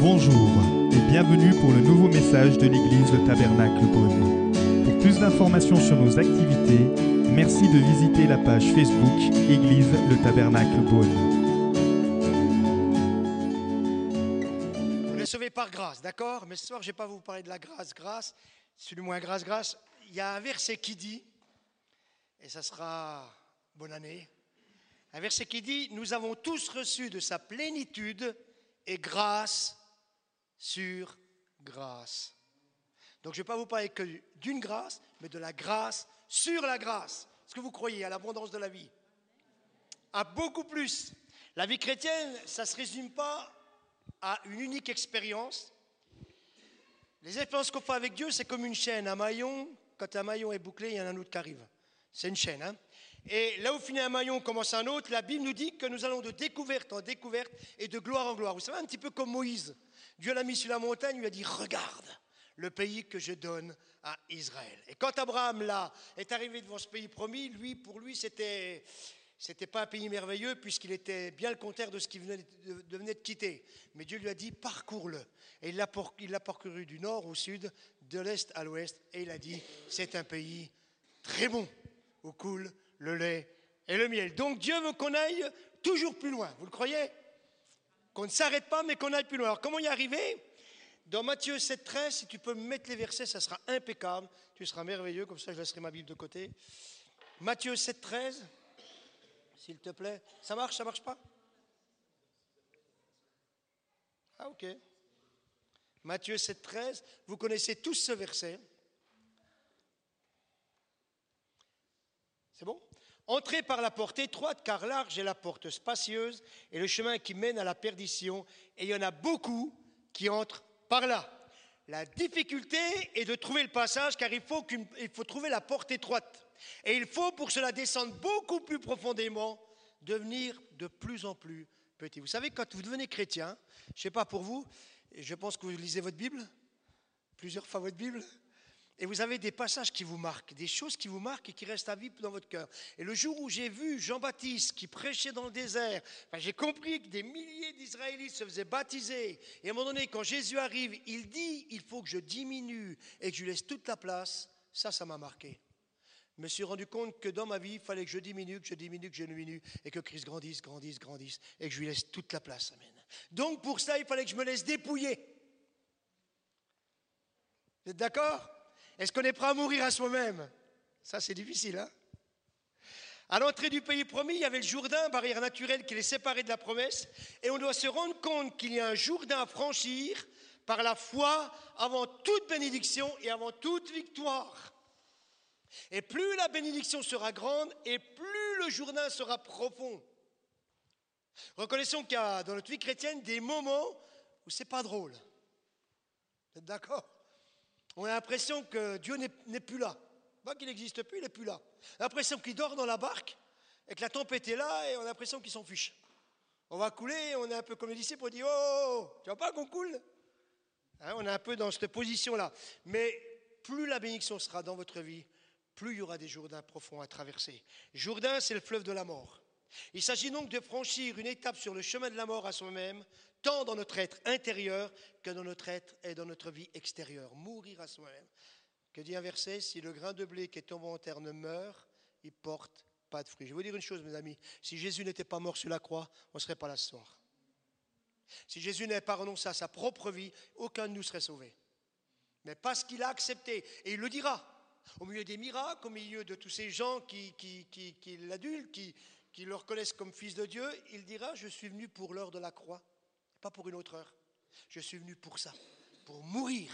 Bonjour et bienvenue pour le nouveau message de l'église Le Tabernacle Beaune. Pour plus d'informations sur nos activités, merci de visiter la page Facebook Église Le Tabernacle Beaune. On est sauvé par grâce, d'accord? Mais ce soir, je ne vais pas vous parler de la grâce, grâce, c'est du moins grâce, grâce. Il y a un verset qui dit, et ça sera bonne année, un verset qui dit, nous avons tous reçu de sa plénitude et grâce sur grâce. Donc je ne vais pas vous parler que d'une grâce, mais de la grâce sur la grâce. Est-ce que vous croyez à l'abondance de la vie? À beaucoup plus. La vie chrétienne, ça ne se résume pas à une unique expérience. Les expériences qu'on fait avec Dieu, c'est comme une chaîne, un maillon. Quand un maillon est bouclé, il y en a un autre qui arrive. C'est une chaîne. Hein et là où finit un maillon, commence un autre. La Bible nous dit que nous allons de découverte en découverte et de gloire en gloire. Vous savez, un petit peu comme Moïse. Dieu l'a mis sur la montagne, lui a dit Regarde le pays que je donne à Israël. Et quand Abraham là est arrivé devant ce pays promis, lui, pour lui, c'était c'était pas un pays merveilleux puisqu'il était bien le contraire de ce qu'il venait de, venait de quitter. Mais Dieu lui a dit parcours-le. Et il l'a parcouru du nord au sud, de l'est à l'ouest, et il a dit c'est un pays très bon où coule le lait et le miel. Donc Dieu veut qu'on aille toujours plus loin. Vous le croyez? Qu'on ne s'arrête pas, mais qu'on aille plus loin. Alors comment y arriver? Dans Matthieu 7,13, si tu peux mettre les versets, ça sera impeccable. Tu seras merveilleux, comme ça je laisserai ma Bible de côté. Matthieu 7,13, s'il te plaît. Ça marche, ça marche pas? Ah ok. Matthieu 7,13, vous connaissez tous ce verset? C'est bon? Entrez par la porte étroite, car large est la porte spacieuse et le chemin qui mène à la perdition, et il y en a beaucoup qui entrent par là. La difficulté est de trouver le passage, car il faut, faut trouver la porte étroite. Et il faut pour cela descendre beaucoup plus profondément, devenir de plus en plus petit. Vous savez, quand vous devenez chrétien, je ne sais pas pour vous, je pense que vous lisez votre Bible, plusieurs fois votre Bible, et vous avez des passages qui vous marquent, des choses qui vous marquent et qui restent à vie dans votre cœur. Et le jour où j'ai vu Jean-Baptiste qui prêchait dans le désert, j'ai compris que des milliers d'Israélites se faisaient baptiser. Et à un moment donné, quand Jésus arrive, il dit, il faut que je diminue et que je laisse toute la place. Ça, ça m'a marqué. Je me suis rendu compte que dans ma vie, il fallait que je diminue, que je diminue, que je diminue, et que Christ grandisse, grandisse, grandisse, et que je lui laisse toute la place. Amen. Donc pour ça, il fallait que je me laisse dépouiller. Vous êtes d'accord? Est-ce qu'on est prêt à mourir à soi-même? Ça, c'est difficile. Hein? À l'entrée du pays promis, il y avait le Jourdain, barrière naturelle qui les séparait de la promesse. Et on doit se rendre compte qu'il y a un Jourdain à franchir par la foi avant toute bénédiction et avant toute victoire. Et plus la bénédiction sera grande et plus le Jourdain sera profond. Reconnaissons qu'il y a dans notre vie chrétienne des moments où c'est pas drôle. Vous êtes d'accord? On a l'impression que Dieu n'est plus là. Pas qu'il n'existe plus, il n'est plus là. On a l'impression qu'il dort dans la barque et que la tempête est là et on a l'impression qu'il s'en fiche. On va couler, on est un peu comme les disciples, on dit Oh, oh, oh tu vois pas qu'on coule? Hein, On est un peu dans cette position-là. Mais plus la bénédiction sera dans votre vie, plus il y aura des Jourdains profonds à traverser. Jourdain, c'est le fleuve de la mort. Il s'agit donc de franchir une étape sur le chemin de la mort à soi-même, tant dans notre être intérieur que dans notre être et dans notre vie extérieure. Mourir à soi-même. Que dit un verset Si le grain de blé qui est tombé en terre ne meurt, il porte pas de fruits. Je vais vous dire une chose, mes amis. Si Jésus n'était pas mort sur la croix, on ne serait pas là ce soir. Si Jésus n'avait pas renoncé à sa propre vie, aucun de nous serait sauvé. Mais parce qu'il a accepté, et il le dira, au milieu des miracles, au milieu de tous ces gens qui, qui, l'adulent, qui le reconnaissent comme fils de Dieu, il dira, je suis venu pour l'heure de la croix, pas pour une autre heure. Je suis venu pour ça, pour mourir,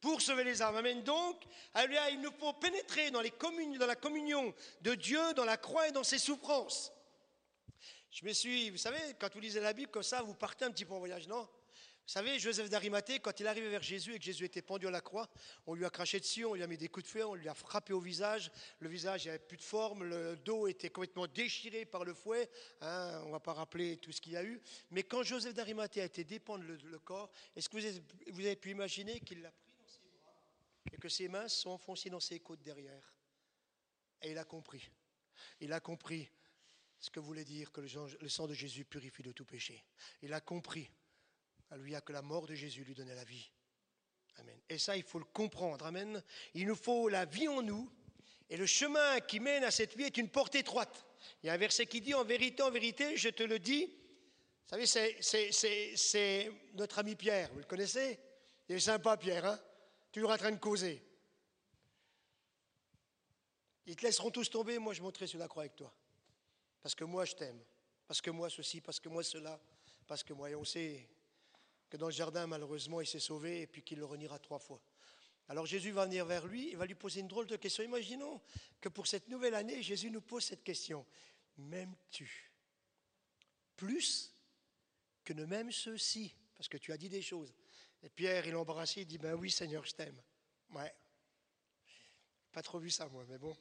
pour sauver les âmes. Amen. Donc, il nous faut pénétrer dans, les dans la communion de Dieu, dans la croix et dans ses souffrances. Je me suis, vous savez, quand vous lisez la Bible comme ça, vous partez un petit peu en voyage, non? Vous savez, Joseph d'Arimathée, quand il arrivait vers Jésus et que Jésus était pendu à la croix, on lui a craché dessus, on lui a mis des coups de feu, on lui a frappé au visage. Le visage n'avait plus de forme, le dos était complètement déchiré par le fouet. Hein, on ne va pas rappeler tout ce qu'il y a eu. Mais quand Joseph d'Arimathée a été dépendre le, corps, est-ce que vous avez pu imaginer qu'il l'a pris dans ses bras et que ses mains sont enfoncées dans ses côtes derrière? Et il a compris. Il a compris ce que voulait dire que le sang de Jésus purifie de tout péché. Il a compris Alléluia, que la mort de Jésus lui donnait la vie. Amen. Et ça, il faut le comprendre. Amen. Il nous faut la vie en nous. Et le chemin qui mène à cette vie est une porte étroite. Il y a un verset qui dit, en vérité, en vérité, je te le dis. Vous savez, c'est notre ami Pierre, vous le connaissez? Il est sympa, Pierre, hein? Toujours en train de causer. Ils te laisseront tous tomber, moi je monterai sur la croix avec toi. Parce que moi je t'aime. Parce que moi ceci, parce que moi cela. Parce que moi, et on sait que dans le jardin, malheureusement, il s'est sauvé et puis qu'il le reniera trois fois. Alors Jésus va venir vers lui, il va lui poser une drôle de question. Imaginons que pour cette nouvelle année, Jésus nous pose cette question. M'aimes-tu plus que ne m'aiment ceux-ci? Parce que tu as dit des choses. Et Pierre, il l'embrasse, il dit, ben oui Seigneur, je t'aime. Ouais. Pas trop vu ça, moi, mais bon.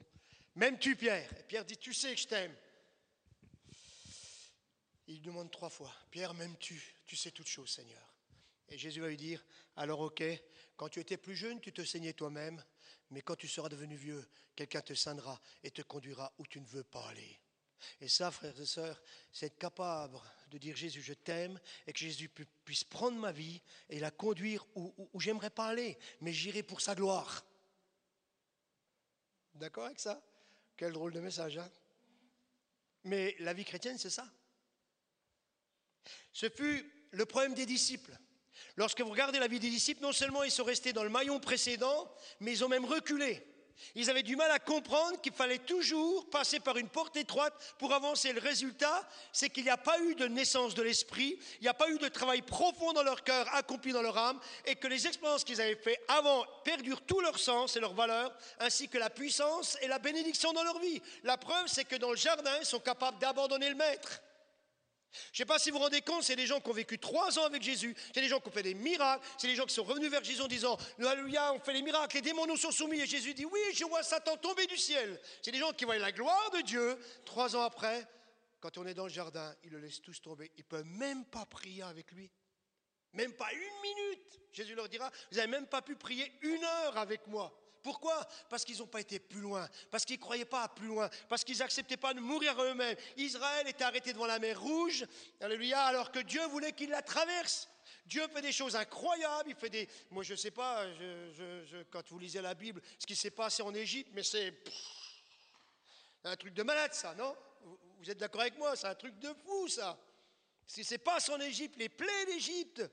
M'aimes-tu, Pierre? Et Pierre dit, tu sais que je t'aime. Il demande trois fois, Pierre, m'aimes-tu? Tu sais toutes choses, Seigneur. Et Jésus va lui dire, alors ok, quand tu étais plus jeune, tu te saignais toi-même, mais quand tu seras devenu vieux, quelqu'un te saignera et te conduira où tu ne veux pas aller. Et ça, frères et sœurs, c'est être capable de dire Jésus, je t'aime, et que Jésus puisse prendre ma vie et la conduire où, j'aimerais pas aller, mais j'irai pour sa gloire. D'accord avec ça? Quel drôle de message, hein? Mais la vie chrétienne, c'est ça. Ce fut le problème des disciples. Lorsque vous regardez la vie des disciples, non seulement ils sont restés dans le maillon précédent, mais ils ont même reculé. Ils avaient du mal à comprendre qu'il fallait toujours passer par une porte étroite pour avancer. Le résultat, c'est qu'il n'y a pas eu de naissance de l'esprit, il n'y a pas eu de travail profond dans leur cœur, accompli dans leur âme, et que les expériences qu'ils avaient faites avant perdurent tout leur sens et leur valeur, ainsi que la puissance et la bénédiction dans leur vie. La preuve, c'est que dans le jardin, ils sont capables d'abandonner le maître. Je ne sais pas si vous vous rendez compte, c'est des gens qui ont vécu trois ans avec Jésus, c'est des gens qui ont fait des miracles, c'est des gens qui sont revenus vers Jésus en disant Alléluia, on fait les miracles, les démons nous sont soumis. Et Jésus dit Oui, je vois Satan tomber du ciel. C'est des gens qui voient la gloire de Dieu. Trois ans après, quand on est dans le jardin, ils le laissent tous tomber. Ils ne peuvent même pas prier avec lui. Même pas une minute. Jésus leur dira Vous n'avez même pas pu prier une heure avec moi. Pourquoi? Parce qu'ils n'ont pas été plus loin, parce qu'ils ne croyaient pas à plus loin, parce qu'ils n'acceptaient pas de mourir eux-mêmes. Israël était arrêté devant la mer Rouge, alléluia, alors que Dieu voulait qu'il la traverse. Dieu fait des choses incroyables, il fait des... Moi je ne sais pas, quand vous lisez la Bible, ce qui s'est passé en Égypte, mais c'est un truc de malade ça, non? Vous êtes d'accord avec moi? C'est un truc de fou ça. Ce qui s'est passé en Égypte, les plaies d'Égypte,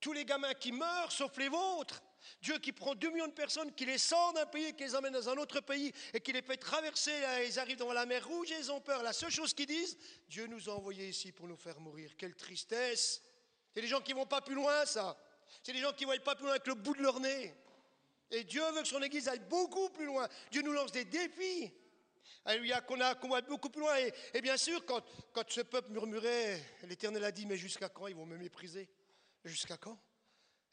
tous les gamins qui meurent, sauf les vôtres. Dieu qui prend 2 millions de personnes, qui les sort d'un pays, qui les emmène dans un autre pays et qui les fait traverser, ils arrivent dans la mer rouge et ils ont peur. La seule chose qu'ils disent, Dieu nous a envoyés ici pour nous faire mourir. Quelle tristesse. C'est des gens qui vont pas plus loin, ça. C'est des gens qui ne pas plus loin avec le bout de leur nez. Et Dieu veut que son Église aille beaucoup plus loin. Dieu nous lance des défis. Alléluia, qu'on a, qu'on beaucoup plus loin. Et, bien sûr, quand, quand ce peuple murmurait, l'Éternel a dit, mais jusqu'à quand ils vont me mépriser? Jusqu'à quand?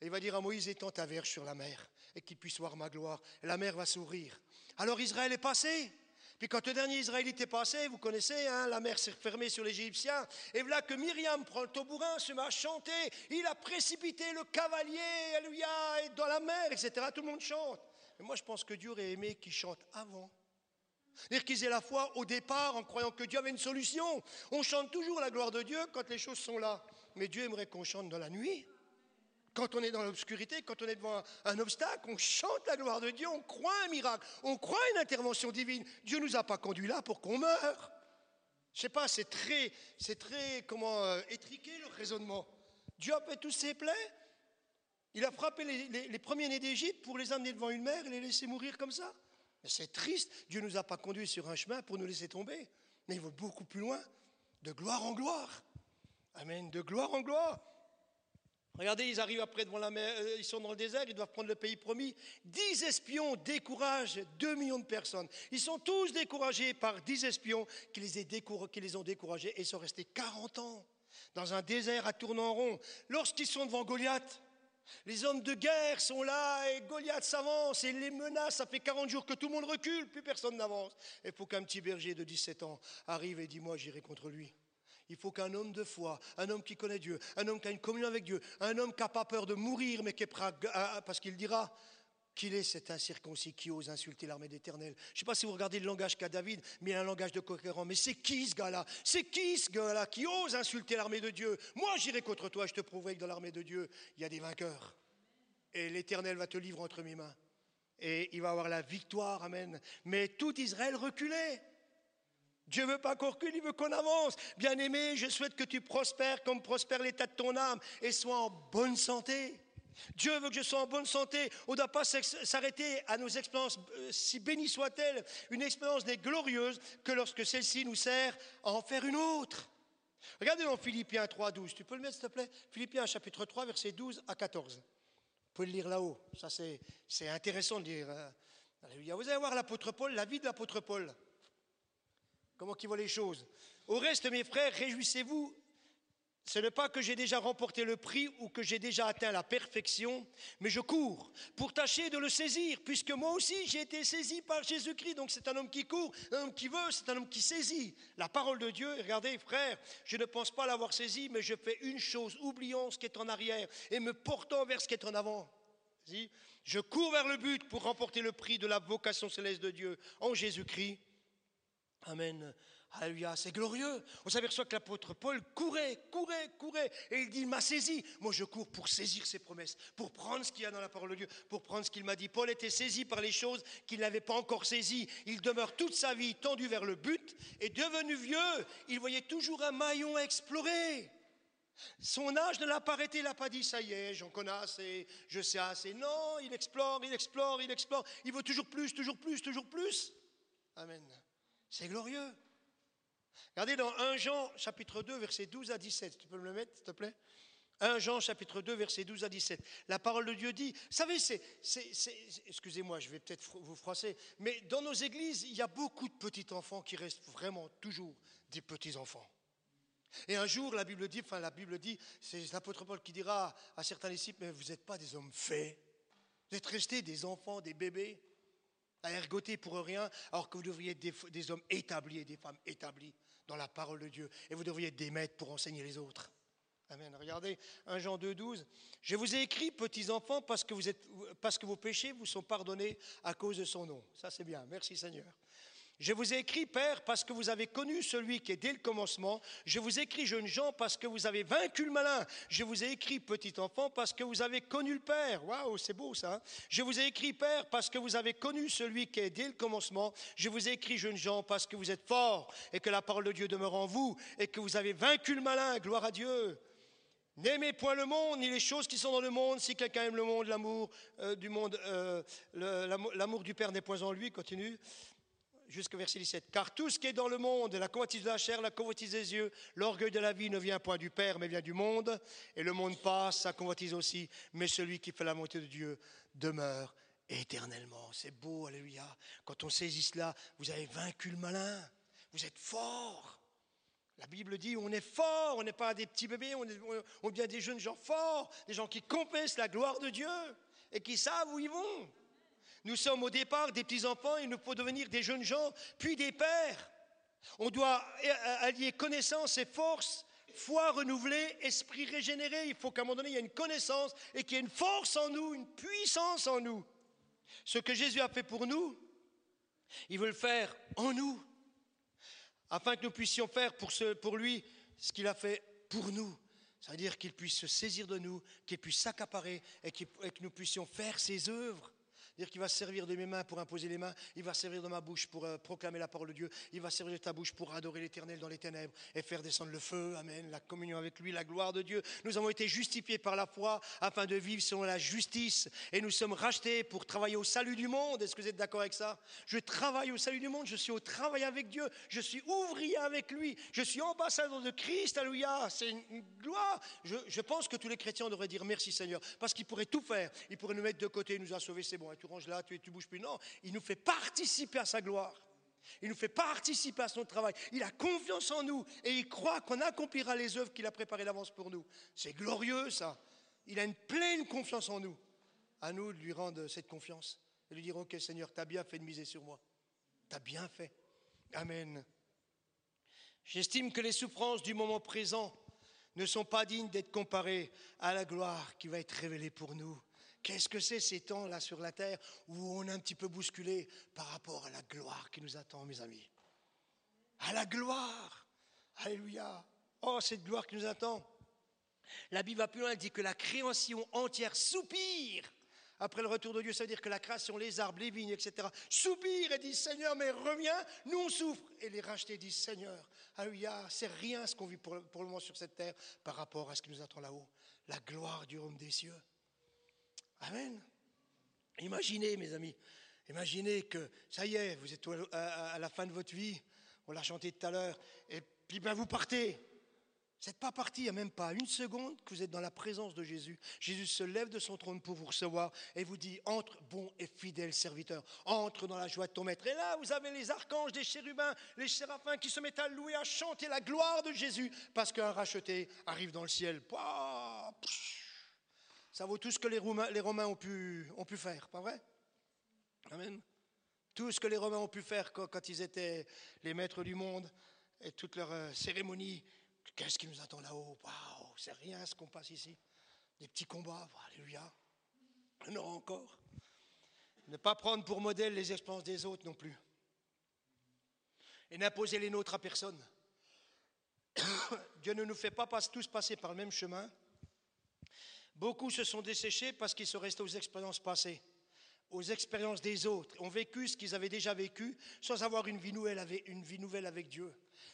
Et il va dire à Moïse, étends ta verge sur la mer et qu'il puisse voir ma gloire. la mer va s'ouvrir. Alors Israël est passé. Puis quand le dernier Israélite est passé, vous connaissez, hein, la mer s'est fermée sur les Égyptiens. Et voilà que Myriam prend le tambourin, se met à chanter. Il a précipité le cavalier, alléluia, dans la mer, etc. Tout le monde chante. Mais moi, je pense que Dieu aurait aimé qu'ils chantent avant. C'est-à-dire qu'ils aient la foi au départ en croyant que Dieu avait une solution. On chante toujours la gloire de Dieu quand les choses sont là. Mais Dieu aimerait qu'on chante dans la nuit. Quand on est dans l'obscurité, quand on est devant un, obstacle, on chante la gloire de Dieu, on croit un miracle, on croit une intervention divine. Dieu ne nous a pas conduits là pour qu'on meure. Je sais pas, c'est très, c'est très, comment, euh, étriqué le raisonnement. Dieu a fait tous ses plaies. Il a frappé les, les premiers-nés d'Égypte pour les amener devant une mer et les laisser mourir comme ça. Mais c'est triste. Dieu ne nous a pas conduits sur un chemin pour nous laisser tomber. Mais il va beaucoup plus loin, de gloire en gloire. Amen, de gloire en gloire. Regardez, ils arrivent après devant la mer, euh, ils sont dans le désert, ils doivent prendre le pays promis. Dix espions découragent deux millions de personnes. Ils sont tous découragés par dix espions qui les, ont découragés et sont restés 40 ans dans un désert à tourner en rond. Lorsqu'ils sont devant Goliath, les hommes de guerre sont là et Goliath s'avance et les menace. Ça fait 40 jours que tout le monde recule, plus personne n'avance. Et pour qu'un petit berger de 17 ans arrive et dit Moi, j'irai contre lui. Il faut qu'un homme de foi, un homme qui connaît Dieu, un homme qui a une communion avec Dieu, un homme qui n'a pas peur de mourir, mais qui est prêt à, parce qu'il dira, qu'il est cet incirconcis qui ose insulter l'armée d'Éternel. Je ne sais pas si vous regardez le langage qu'a David, mais il a un langage de conquérant. Mais c'est qui ce gars-là? C'est qui ce gars-là qui ose insulter l'armée de Dieu? Moi, j'irai contre toi, je te prouverai que dans l'armée de Dieu, il y a des vainqueurs. Et l'Éternel va te livrer entre mes mains. Et il va avoir la victoire, Amen. Mais tout Israël reculait. Dieu veut pas qu'on recule, il veut qu'on avance. Bien-aimé, je souhaite que tu prospères comme prospère l'état de ton âme et sois en bonne santé. Dieu veut que je sois en bonne santé. On ne doit pas s'arrêter à nos expériences, euh, si bénies soient-elles. Une expérience n'est glorieuse que lorsque celle-ci nous sert à en faire une autre. Regardez dans Philippiens 3, 12. Tu peux le mettre, s'il te plaît? Philippiens chapitre 3, versets 12 à 14. Vous pouvez le lire là-haut. Ça, c'est intéressant de lire. Euh, Vous allez voir l'apôtre Paul, la vie de l'apôtre Paul. Comment il voit les choses. Au reste, mes frères, réjouissez-vous ce n'est pas que j'ai déjà remporté le prix ou que j'ai déjà atteint la perfection, mais je cours pour tâcher de le saisir, puisque moi aussi j'ai été saisi par Jésus-Christ. Donc c'est un homme qui court, un homme qui veut, c'est un homme qui saisit la parole de Dieu. regardez, frère, je ne pense pas l'avoir saisi, mais je fais une chose, oubliant ce qui est en arrière et me portant vers ce qui est en avant. Je cours vers le but pour remporter le prix de la vocation céleste de Dieu en Jésus-Christ. Amen. Alléluia, c'est glorieux. On s'aperçoit que l'apôtre Paul courait, courait, courait. Et il dit, il m'a saisi. Moi, je cours pour saisir ses promesses, pour prendre ce qu'il y a dans la parole de Dieu, pour prendre ce qu'il m'a dit. Paul était saisi par les choses qu'il n'avait pas encore saisies. Il demeure toute sa vie tendu vers le but. Et devenu vieux, il voyait toujours un maillon à explorer. Son âge ne l'a pas arrêté, il n'a pas dit ça y est, j'en connais assez, je sais assez. Non, il explore, il explore, il explore. Il veut toujours plus, toujours plus, toujours plus. Amen. C'est glorieux. Regardez dans 1 Jean chapitre 2 verset 12 à 17. Tu peux me le mettre s'il te plaît? 1 Jean chapitre 2 verset 12 à 17. La parole de Dieu dit, vous savez, c'est, excusez-moi, je vais peut-être vous froisser, mais dans nos églises, il y a beaucoup de petits enfants qui restent vraiment toujours des petits enfants. Et un jour, la Bible dit, enfin la Bible dit, c'est l'apôtre Paul qui dira à certains disciples, mais vous n'êtes pas des hommes faits, vous êtes restés des enfants, des bébés, à ergoter pour rien, alors que vous devriez être des, hommes établis et des femmes établies dans la parole de Dieu. Et vous devriez être des maîtres pour enseigner les autres. Amen. Regardez 1 Jean 2, 12. Je vous ai écrit, petits enfants, parce que vos péchés vous sont pardonnés à cause de son nom. Ça, c'est bien. Merci Seigneur. Je vous ai écrit, Père, parce que vous avez connu celui qui est dès le commencement. Je vous ai écrit, jeunes gens, parce que vous avez vaincu le malin. Je vous ai écrit, petit enfant, parce que vous avez connu le Père. Waouh, c'est beau ça. Hein. je vous ai écrit, Père, parce que vous avez connu celui qui est dès le commencement. Je vous ai écrit, jeunes gens, parce que vous êtes forts et que la parole de Dieu demeure en vous et que vous avez vaincu le malin. Gloire à Dieu. N'aimez point le monde, ni les choses qui sont dans le monde. Si quelqu'un aime le monde, l'amour euh, du monde, euh, l'amour du Père n'est point en lui. Continue jusqu'au verset 17. Car tout ce qui est dans le monde, la convoitise de la chair, la convoitise des yeux, l'orgueil de la vie ne vient point du Père, mais vient du monde. Et le monde passe, sa convoitise aussi. Mais celui qui fait la montée de Dieu demeure éternellement. C'est beau, alléluia. Quand on saisit cela, vous avez vaincu le malin. Vous êtes fort. La Bible dit on est fort, on n'est pas des petits bébés, on est, des jeunes gens forts, des gens qui compensent la gloire de Dieu et qui savent où ils vont. Nous sommes au départ des petits-enfants, il nous faut devenir des jeunes gens, puis des pères. On doit allier connaissance et force, foi renouvelée, esprit régénéré. Il faut qu'à un moment donné, il y ait une connaissance et qu'il y ait une force en nous, une puissance en nous. Ce que Jésus a fait pour nous, il veut le faire en nous, afin que nous puissions faire pour, lui ce qu'il a fait pour nous. Ça veut dire qu'il puisse se saisir de nous, qu'il puisse s'accaparer et que nous puissions faire ses œuvres dire qu'il va servir de mes mains pour imposer les mains, il va servir de ma bouche pour euh, proclamer la parole de Dieu, il va servir de ta bouche pour adorer l'Éternel dans les ténèbres et faire descendre le feu, Amen, la communion avec lui, la gloire de Dieu. Nous avons été justifiés par la foi afin de vivre selon la justice et nous sommes rachetés pour travailler au salut du monde. Est-ce que vous êtes d'accord avec ça? Je travaille au salut du monde, je suis au travail avec Dieu, je suis ouvrier avec lui, je suis ambassadeur de Christ, alléluia, c'est une gloire. Je, pense que tous les chrétiens devraient dire merci Seigneur, parce qu'il pourrait tout faire, il pourrait nous mettre de côté, il nous a sauvés, c'est bon, et ranges là, tu, tu bouges plus. Non, il nous fait participer à sa gloire. Il nous fait participer à son travail. Il a confiance en nous et il croit qu'on accomplira les œuvres qu'il a préparées d'avance pour nous. C'est glorieux ça. Il a une pleine confiance en nous. À nous de lui rendre cette confiance et lui dire Ok Seigneur, tu as bien fait de miser sur moi. Tu as bien fait. Amen. J'estime que les souffrances du moment présent ne sont pas dignes d'être comparées à la gloire qui va être révélée pour nous Qu'est-ce que c'est ces temps-là sur la terre où on est un petit peu bousculé par rapport à la gloire qui nous attend, mes amis? À la gloire Alléluia Oh, cette gloire qui nous attend La Bible va plus loin, elle dit que la création entière soupire après le retour de Dieu, ça veut dire que la création, les arbres, les vignes, etc., soupirent et disent Seigneur, mais reviens, nous on souffre. Et les rachetés disent Seigneur, alléluia, c'est rien ce qu'on vit pour, le moment sur cette terre par rapport à ce qui nous attend là-haut. La gloire du royaume des cieux. Amen. Imaginez, mes amis, imaginez que ça y est, vous êtes à la fin de votre vie, on l'a chanté tout à l'heure, et puis ben, vous partez. Vous n'êtes pas parti, il n'y a même pas une seconde que vous êtes dans la présence de Jésus. Jésus se lève de son trône pour vous recevoir et vous dit Entre, bon et fidèle serviteur, entre dans la joie de ton maître. Et là, vous avez les archanges, les chérubins, les séraphins qui se mettent à louer, à chanter la gloire de Jésus parce qu'un racheté arrive dans le ciel. Ça vaut tout ce que les Romains, ont, pu, ont pu faire, pas vrai? Amen. Tout ce que les Romains ont pu faire quand, ils étaient les maîtres du monde et toutes leurs euh, cérémonies Qu'est-ce qui nous attend là-haut? Waouh, c'est rien ce qu'on passe ici. Des petits combats, alléluia. Non encore. Ne pas prendre pour modèle les expériences des autres non plus. Et n'imposer les nôtres à personne. Dieu ne nous fait pas tous passer par le même chemin. Beaucoup se sont desséchés parce qu'ils sont restés aux expériences passées, aux expériences des autres, ont vécu ce qu'ils avaient déjà vécu sans avoir une vie nouvelle avec, une vie nouvelle avec Dieu.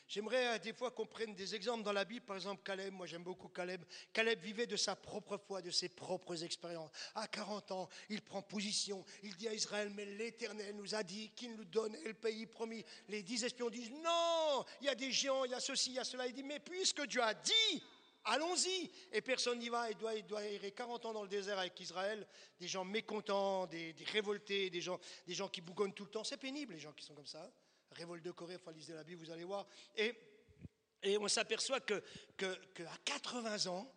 J'aimerais euh, des fois qu'on prenne des exemples dans la Bible. Par exemple, Caleb, moi j'aime beaucoup Caleb. Caleb vivait de sa propre foi, de ses propres expériences. À 40 ans, il prend position. Il dit à Israël, mais l'Éternel nous a dit qu'il nous donnait le pays promis. Les dix espions disent, non, il y a des géants, il y a ceci, il y a cela. Il dit, mais puisque Dieu a dit, allons-y. Et personne n'y va. Il doit, il doit errer 40 ans dans le désert avec Israël. Des gens mécontents, des, révoltés, des gens, des gens qui bougonnent tout le temps. C'est pénible, les gens qui sont comme ça révolte de Corée, faut lisez la Bible, vous allez voir. Et, et on s'aperçoit que, que, 80 ans,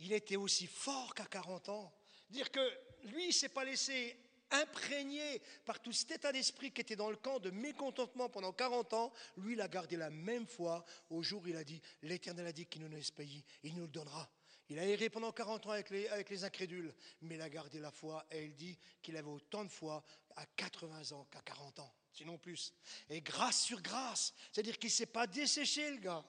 il était aussi fort qu'à 40 ans. Dire que lui, il s'est pas laissé imprégné par tout cet état d'esprit qui était dans le camp de mécontentement pendant 40 ans, lui, il a gardé la même foi au jour où il a dit, l'Éternel a dit qu'il nous donne ce pays, il nous le donnera. Il a erré pendant 40 ans avec les, avec les incrédules, mais il a gardé la foi et il dit qu'il avait autant de foi à 80 ans qu'à 40 ans sinon plus. Et grâce sur grâce, c'est-à-dire qu'il ne s'est pas desséché, le gars.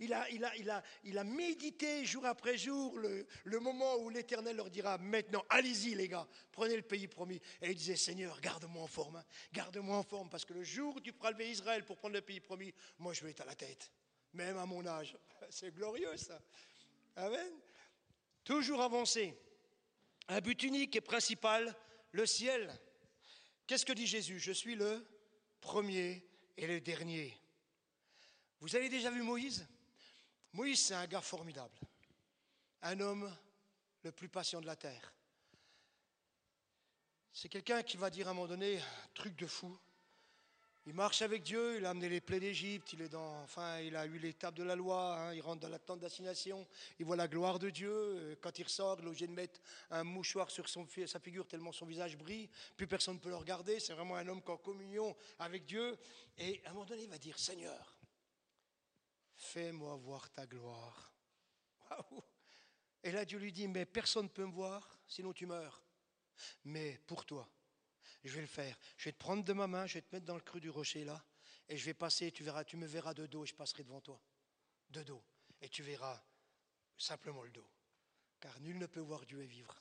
Il a, médité jour après jour le, moment où l'Éternel leur dira maintenant, allez-y les gars, prenez le pays promis. Et il disait, Seigneur, garde-moi en forme, hein. garde-moi en forme, parce que le jour où tu lever Israël pour prendre le pays promis, moi je vais être à la tête, même à mon âge. C'est glorieux ça. Amen. Toujours avancer. Un but unique et principal, le ciel. Qu'est-ce que dit Jésus? Je suis le premier et le dernier. Vous avez déjà vu Moïse? Moïse, c'est un gars formidable, un homme le plus patient de la terre. C'est quelqu'un qui va dire à un moment donné, truc de fou, il marche avec Dieu, il a amené les plaies d'Égypte, il est dans, a eu l'étape de la loi, hein, il rentre dans la tente d'assignation, il voit la gloire de Dieu. Euh, quand il ressort, il est obligé de mettre un mouchoir sur sa figure tellement son visage brille, plus personne ne peut le regarder. C'est vraiment un homme qui est en communion avec Dieu. Et à un moment donné, il va dire Seigneur, fais-moi voir ta gloire. Et là, Dieu lui dit Mais personne ne peut me voir, sinon tu meurs. Mais pour toi, je vais le faire. Je vais te prendre de ma main, je vais te mettre dans le creux du rocher là, et je vais passer, tu verras, tu me verras de dos, et je passerai devant toi. De dos. Et tu verras simplement le dos. Car nul ne peut voir Dieu et vivre.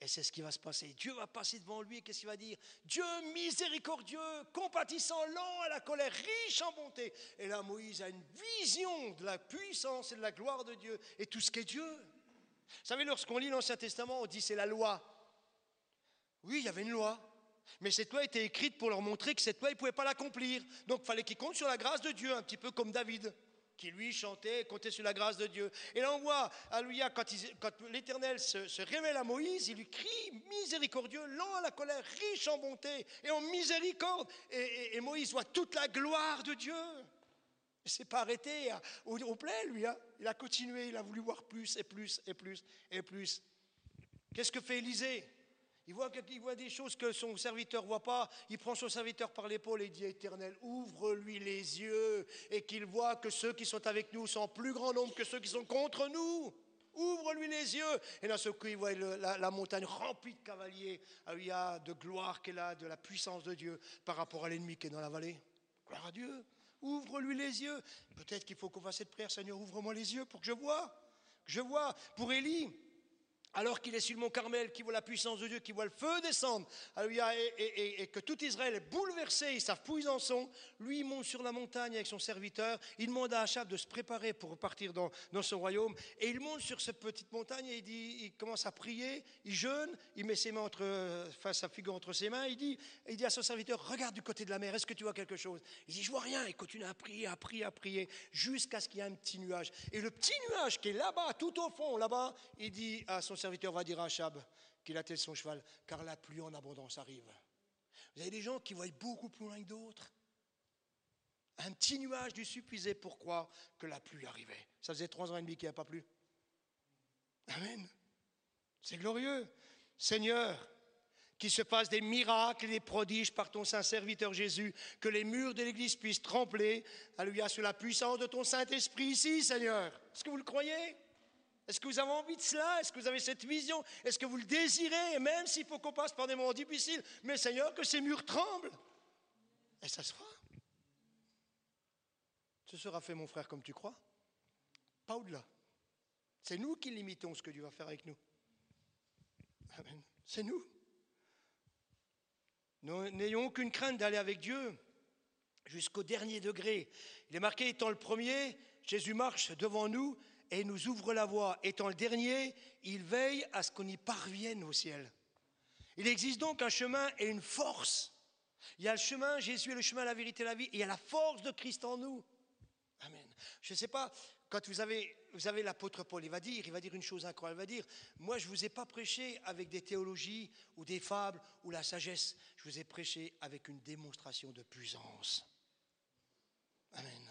Et c'est ce qui va se passer. Dieu va passer devant lui et qu'est-ce qu'il va dire? Dieu miséricordieux, compatissant, lent à la colère, riche en bonté. Et là, Moïse a une vision de la puissance et de la gloire de Dieu et tout ce qu'est Dieu. Vous savez, lorsqu'on lit l'Ancien Testament, on dit c'est la loi. Oui, il y avait une loi. Mais cette loi était écrite pour leur montrer que cette loi, ils ne pouvaient pas l'accomplir. Donc il fallait qu'ils comptent sur la grâce de Dieu, un petit peu comme David, qui lui chantait, comptait sur la grâce de Dieu. Et là on voit, alléluia, quand, l'Éternel se, révèle à Moïse, il lui crie miséricordieux, lent à la colère, riche en bonté et en miséricorde. Et, Moïse voit toute la gloire de Dieu. Il ne s'est pas arrêté au, au plein, lui. Hein. Il a continué, il a voulu voir plus et plus et plus et plus. Qu'est-ce que fait Élisée? Il voit, des choses que son serviteur ne voit pas. Il prend son serviteur par l'épaule et dit Éternel, ouvre-lui les yeux et qu'il voit que ceux qui sont avec nous sont en plus grand nombre que ceux qui sont contre nous. Ouvre-lui les yeux. Et dans ce coup, il voit la, montagne remplie de cavaliers. Ah il y a de gloire qu'elle a, de la puissance de Dieu par rapport à l'ennemi qui est dans la vallée. Gloire à Dieu. Ouvre-lui les yeux. Peut-être qu'il faut qu'on fasse cette prière, Seigneur, ouvre-moi les yeux pour que je vois. Que je vois. Pour Élie, alors qu'il est sur le mont Carmel, qui voit la puissance de Dieu, qui voit le feu descendre, et, que tout Israël est bouleversé, ils savent où ils en sont, lui il monte sur la montagne avec son serviteur, il demande à Achab de se préparer pour repartir dans, son royaume, et il monte sur cette petite montagne et il, dit, il commence à prier, il jeûne, il met ses mains entre, sa figure entre ses mains, il dit, il dit à son serviteur, regarde du côté de la mer, est-ce que tu vois quelque chose? Il dit, je vois rien, il continue à prier, à prier, à prier, jusqu'à ce qu'il y ait un petit nuage. Et le petit nuage qui est là-bas, tout au fond, là-bas, il dit à son serviteur va dire à Achab qu'il attelle son cheval, car la pluie en abondance arrive. Vous avez des gens qui voient beaucoup plus loin que d'autres. Un petit nuage du suffisait pour que la pluie arrivait. Ça faisait trois ans et demi qu'il n'y a pas plu. Amen. C'est glorieux. Seigneur, qu'il se passe des miracles et des prodiges par ton saint serviteur Jésus, que les murs de l'Église puissent trembler, alléluia, sous la puissance de ton Saint-Esprit ici, Seigneur. Est-ce que vous le croyez? Est-ce que vous avez envie de cela? Est-ce que vous avez cette vision? Est-ce que vous le désirez? Et même s'il faut qu'on passe par des moments difficiles, mais Seigneur, que ces murs tremblent. Et ça se fera. Ce sera fait, mon frère, comme tu crois. Pas au-delà. C'est nous qui limitons ce que Dieu va faire avec nous. Amen. C'est nous. Nous n'ayons aucune crainte d'aller avec Dieu jusqu'au dernier degré. Il est marqué, étant le premier, Jésus marche devant nous et nous ouvre la voie. Étant le dernier, il veille à ce qu'on y parvienne au ciel. Il existe donc un chemin et une force. Il y a le chemin, Jésus est le chemin, la vérité, la vie, il y a la force de Christ en nous. Amen. Je ne sais pas, quand vous avez, vous avez l'apôtre Paul, il va dire, il va dire une chose incroyable, il va dire, moi je ne vous ai pas prêché avec des théologies ou des fables ou la sagesse, je vous ai prêché avec une démonstration de puissance. Amen.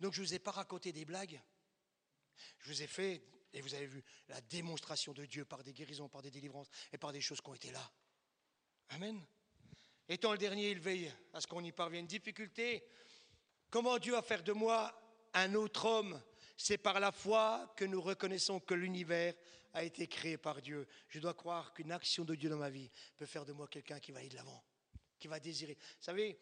Donc je ne vous ai pas raconté des blagues, je vous ai fait, et vous avez vu, la démonstration de Dieu par des guérisons, par des délivrances et par des choses qui ont été là. Amen. Étant le dernier, il veille à ce qu'on y parvienne. Difficulté, comment Dieu va faire de moi un autre homme? C'est par la foi que nous reconnaissons que l'univers a été créé par Dieu. Je dois croire qu'une action de Dieu dans ma vie peut faire de moi quelqu'un qui va aller de l'avant, qui va désirer. Vous savez,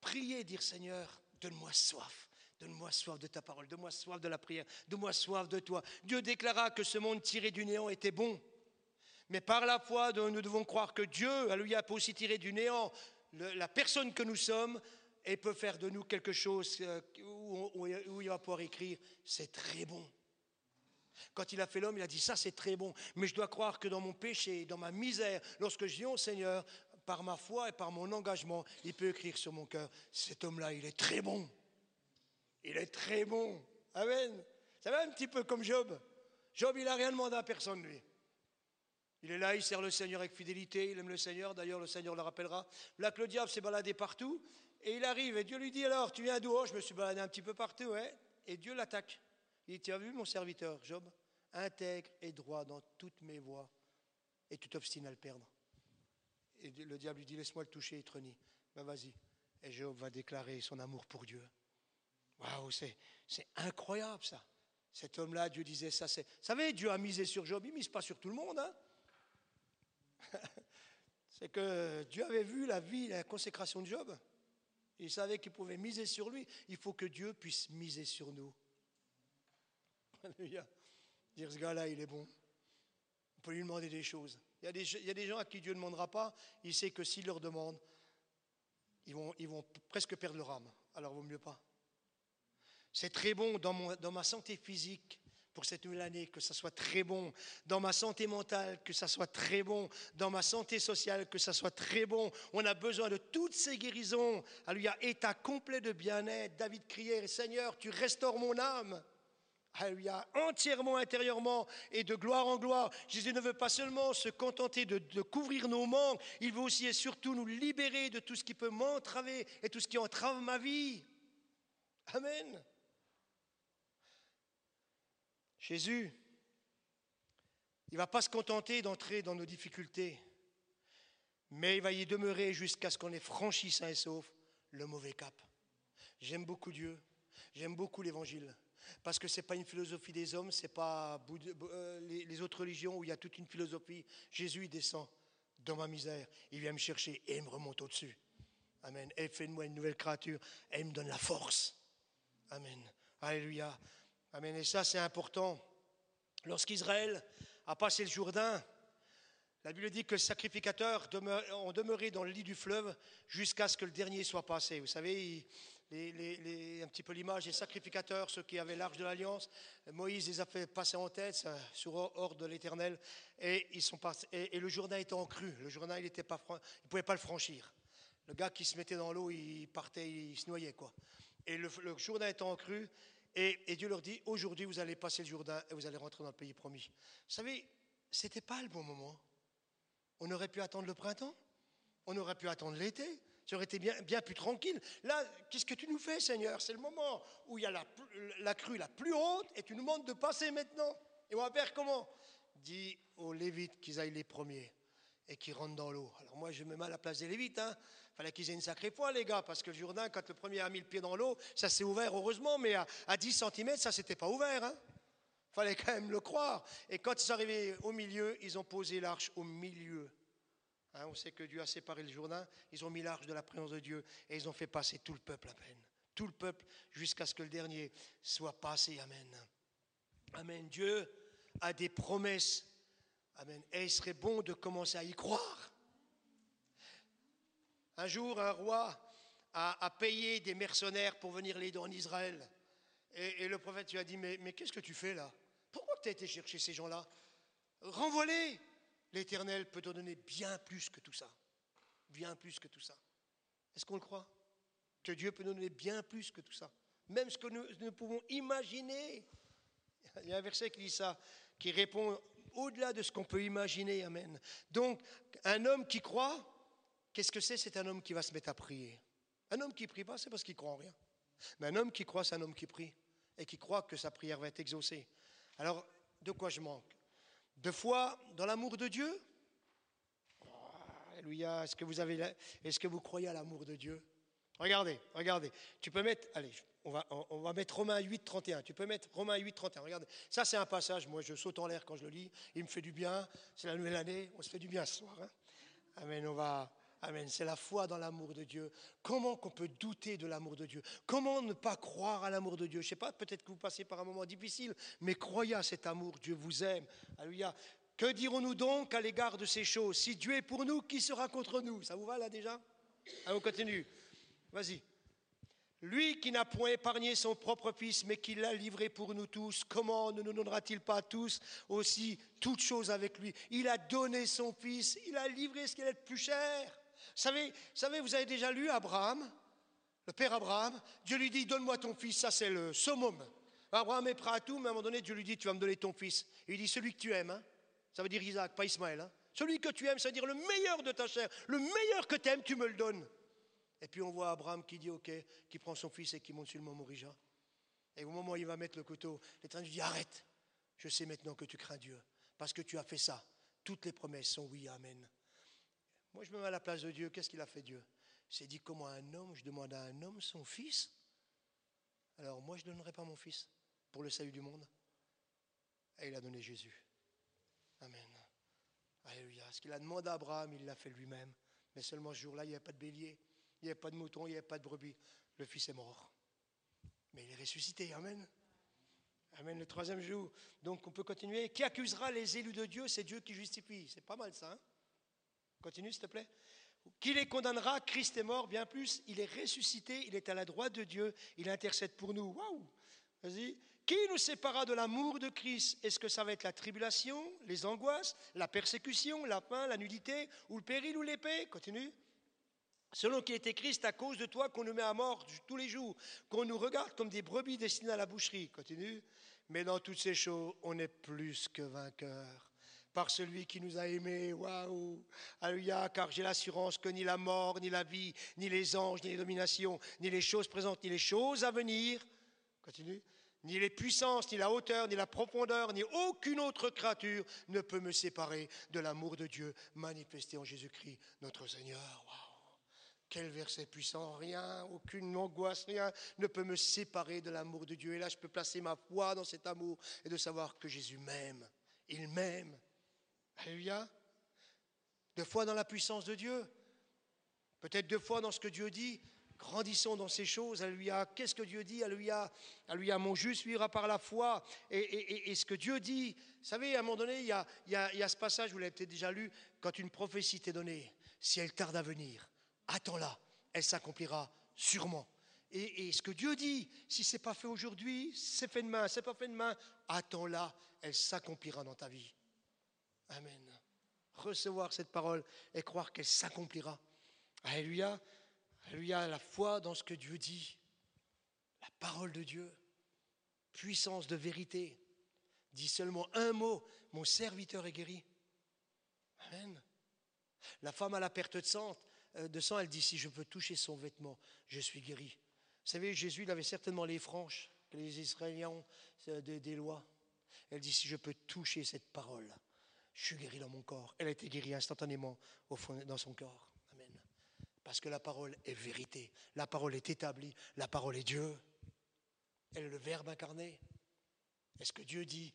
prier, dire Seigneur, donne-moi soif. Donne-moi soif de ta parole, donne-moi soif de la prière, donne-moi soif de toi. Dieu déclara que ce monde tiré du néant était bon. Mais par la foi, nous devons croire que Dieu, lui, a aussi tiré du néant la personne que nous sommes et peut faire de nous quelque chose euh, où, il va pouvoir écrire c'est très bon. Quand il a fait l'homme, il a dit ça c'est très bon. Mais je dois croire que dans mon péché, dans ma misère, lorsque je dis au Seigneur, par ma foi et par mon engagement, il peut écrire sur mon cœur cet homme-là, il est très bon. Il est très bon. Amen. Ça va un petit peu comme Job. Job, il n'a rien demandé à personne, lui. Il est là, il sert le Seigneur avec fidélité, il aime le Seigneur, d'ailleurs le Seigneur le rappellera. Là le diable s'est baladé partout, et il arrive, et Dieu lui dit alors, tu viens d'où? Oh, Je me suis baladé un petit peu partout, ouais. Et Dieu l'attaque. Il dit, tu as vu mon serviteur, Job? Intègre et droit dans toutes mes voies, et tu t'obstines à le perdre. Et le diable lui dit, laisse-moi le toucher et te. Ben vas-y. Et Job va déclarer son amour pour Dieu. Waouh, c'est, incroyable ça. Cet homme-là, Dieu disait ça. Vous savez, Dieu a misé sur Job, il ne mise pas sur tout le monde. Hein. c'est que Dieu avait vu la vie, la consécration de Job. Il savait qu'il pouvait miser sur lui. Il faut que Dieu puisse miser sur nous. Alléluia. Dire ce gars-là, il est bon. On peut lui demander des choses. Il y, a des, il y a des gens à qui Dieu ne demandera pas. Il sait que s'il leur demande, ils vont, ils vont presque perdre leur âme. Alors, vaut mieux pas. C'est très bon dans, dans, ma santé physique pour cette nouvelle année, que ça soit très bon, dans ma santé mentale, que ça soit très bon, dans ma santé sociale, que ça soit très bon. On a besoin de toutes ces guérisons. Alléluia, état complet de bien-être. David criait, Seigneur, tu restaures mon âme. Alléluia, entièrement intérieurement et de gloire en gloire. Jésus ne veut pas seulement se contenter de, de couvrir nos manques, il veut aussi et surtout nous libérer de tout ce qui peut m'entraver et tout ce qui entrave ma vie. Amen. Jésus, il ne va pas se contenter d'entrer dans nos difficultés, mais il va y demeurer jusqu'à ce qu'on ait franchi sain et sauf le mauvais cap. J'aime beaucoup Dieu, j'aime beaucoup l'Évangile. Parce que ce n'est pas une philosophie des hommes, ce n'est pas euh, les autres religions où il y a toute une philosophie. Jésus, il descend dans ma misère, il vient me chercher et il me remonte au-dessus. Amen. Et fait de moi une nouvelle créature et il me donne la force. Amen. Alléluia. Amen. Et ça, c'est important. Lorsqu'Israël a passé le Jourdain, la Bible dit que les sacrificateurs ont demeuré dans le lit du fleuve jusqu'à ce que le dernier soit passé. Vous savez, un petit peu l'image des sacrificateurs, ceux qui avaient l'arche de l'alliance. Moïse les a fait passer en tête sur ordre de l'Éternel, et ils sont passés. Et, le Jourdain était en crue. Le Jourdain, il ne pouvait pas le franchir. Le gars qui se mettait dans l'eau, il partait, il se noyait quoi. Et le, le Jourdain était en crue, et, Dieu leur dit aujourd'hui, vous allez passer le Jourdain et vous allez rentrer dans le pays promis. Vous savez, c'était pas le bon moment. On aurait pu attendre le printemps, on aurait pu attendre l'été. Ça aurait été bien, bien plus tranquille. Là, qu'est-ce que tu nous fais, Seigneur? C'est le moment où il y a la, la, crue la plus haute et tu nous demandes de passer maintenant. Et on va faire comment? Dis aux Lévites qu'ils aillent les premiers et qu'ils rentrent dans l'eau. Alors moi, je me mets à la place des Lévites. Hein. fallait qu'ils aient une sacrée foi, les gars, parce que le Jourdain, quand le premier a mis le pied dans l'eau, ça s'est ouvert, heureusement, mais à, 10 cm, ça s'était pas ouvert. Hein. fallait quand même le croire. Et quand ils sont arrivés au milieu, ils ont posé l'arche au milieu Hein, on sait que Dieu a séparé le Jourdain. Ils ont mis l'arche de la présence de Dieu et ils ont fait passer tout le peuple à peine. Tout le peuple jusqu'à ce que le dernier soit passé. Amen. Amen. Dieu a des promesses. Amen. Et il serait bon de commencer à y croire. Un jour, un roi a, payé des mercenaires pour venir l'aider en Israël. Et, le prophète lui a dit, mais, qu'est-ce que tu fais là? Pourquoi tu as été chercher ces gens-là? Renvoie-les l'Éternel peut te donner bien plus que tout ça. Bien plus que tout ça. Est-ce qu'on le croit? Que Dieu peut nous donner bien plus que tout ça. Même ce que nous, nous pouvons imaginer. Il y a un verset qui dit ça, qui répond au-delà de ce qu'on peut imaginer. Amen. Donc, un homme qui croit, qu'est-ce que c'est? C'est un homme qui va se mettre à prier. Un homme qui prie pas, c'est parce qu'il croit en rien. Mais un homme qui croit, c'est un homme qui prie et qui croit que sa prière va être exaucée. Alors, de quoi je manque? De foi dans l'amour de Dieu? Alléluia. Est-ce que vous avez, est-ce que vous croyez à l'amour de Dieu? Regardez, regardez. Tu peux mettre, allez, on va, on va mettre Romains 8, 31. Tu peux mettre Romains 8, 31. Regardez. Ça, c'est un passage. Moi, je saute en l'air quand je le lis. Il me fait du bien. C'est la nouvelle année. On se fait du bien ce soir. Hein. Amen. On va, Amen. C'est la foi dans l'amour de Dieu. Comment qu'on peut douter de l'amour de Dieu? Comment ne pas croire à l'amour de Dieu? Je ne sais pas, peut-être que vous passez par un moment difficile, mais croyez à cet amour. Dieu vous aime. Alléluia. Que dirons-nous donc à l'égard de ces choses? Si Dieu est pour nous, qui sera contre nous? Ça vous va là déjà? Allez, on continue. Vas-y. Lui qui n'a point épargné son propre Fils, mais qui l'a livré pour nous tous, comment ne nous donnera-t-il pas tous aussi toutes choses avec lui? Il a donné son Fils, il a livré ce qui est le plus cher savez, savez, vous avez déjà lu Abraham, le père Abraham, Dieu lui dit, donne-moi ton fils, ça c'est le summum. Abraham est prêt à tout, mais à un moment donné, Dieu lui dit, tu vas me donner ton fils. il dit, celui que tu aimes, hein. ça veut dire Isaac, pas Ismaël. Hein. celui que tu aimes, ça veut dire le meilleur de ta chair, le meilleur que tu aimes, tu me le donnes. Et puis on voit Abraham qui dit, ok, qui prend son fils et qui monte sur le mont Morija. Et au moment où il va mettre le couteau, l'Éternel dit, arrête, je sais maintenant que tu crains Dieu, parce que tu as fait ça. Toutes les promesses sont oui, amen. Moi, je me mets à la place de Dieu. Qu'est-ce qu'il a fait Dieu? C'est dit comment un homme, je demande à un homme son fils. Alors moi, je ne donnerai pas mon fils pour le salut du monde. Et il a donné Jésus. Amen. Alléluia. Ce qu'il a demandé à Abraham, il l'a fait lui-même. Mais seulement ce jour-là, il n'y avait pas de bélier, il n'y avait pas de mouton, il n'y avait pas de brebis. Le fils est mort. Mais il est ressuscité. Amen. Amen. Le troisième jour. Donc on peut continuer. Qui accusera les élus de Dieu? C'est Dieu qui justifie. C'est pas mal ça. Hein? Continue, s'il te plaît. Qui les condamnera? Christ est mort, bien plus, il est ressuscité, il est à la droite de Dieu, il intercède pour nous. Waouh Vas-y. Qui nous séparera de l'amour de Christ? Est-ce que ça va être la tribulation, les angoisses, la persécution, la faim, la nudité, ou le péril ou l'épée? Continue. Selon qui était Christ, à cause de toi qu'on nous met à mort tous les jours, qu'on nous regarde comme des brebis destinées à la boucherie. Continue. Mais dans toutes ces choses, on est plus que vainqueurs par celui qui nous a aimés. Waouh Alléluia, car j'ai l'assurance que ni la mort, ni la vie, ni les anges, ni les dominations, ni les choses présentes, ni les choses à venir, continue, ni les puissances, ni la hauteur, ni la profondeur, ni aucune autre créature ne peut me séparer de l'amour de Dieu manifesté en Jésus-Christ, notre Seigneur. Quel verset puissant, rien, aucune angoisse, rien ne peut me séparer de l'amour de Dieu. Et là, je peux placer ma foi dans cet amour et de savoir que Jésus m'aime. Il m'aime. Alléluia. Deux fois dans la puissance de Dieu. Peut-être deux fois dans ce que Dieu dit. Grandissons dans ces choses. Alléluia. Qu'est-ce que Dieu dit? Alléluia. Alléluia. Mon juste vivra par la foi. Et, ce que Dieu dit, vous savez, à un moment donné, il y a, il y a ce passage, vous l'avez peut-être déjà lu, quand une prophétie t'est donnée, si elle tarde à venir, attends-la, elle s'accomplira sûrement. Et, ce que Dieu dit, si ce n'est pas fait aujourd'hui, c'est fait demain, c'est pas fait demain, attends-la, elle s'accomplira dans ta vie. Amen. Recevoir cette parole et croire qu'elle s'accomplira. Alléluia. Alléluia, la foi dans ce que Dieu dit. La parole de Dieu. Puissance de vérité. Dis seulement un mot, mon serviteur est guéri. Amen. La femme à la perte de sang, de sang, elle dit, si je peux toucher son vêtement, je suis guéri. Vous savez, Jésus, il avait certainement les franches les Israéliens ont euh, des, lois. Elle dit, si je peux toucher cette parole, je suis guéri dans mon corps. Elle a été guérie instantanément au fond, dans son corps. Amen. Parce que la parole est vérité. La parole est établie. La parole est Dieu. Elle est le Verbe incarné. Est-ce que Dieu dit?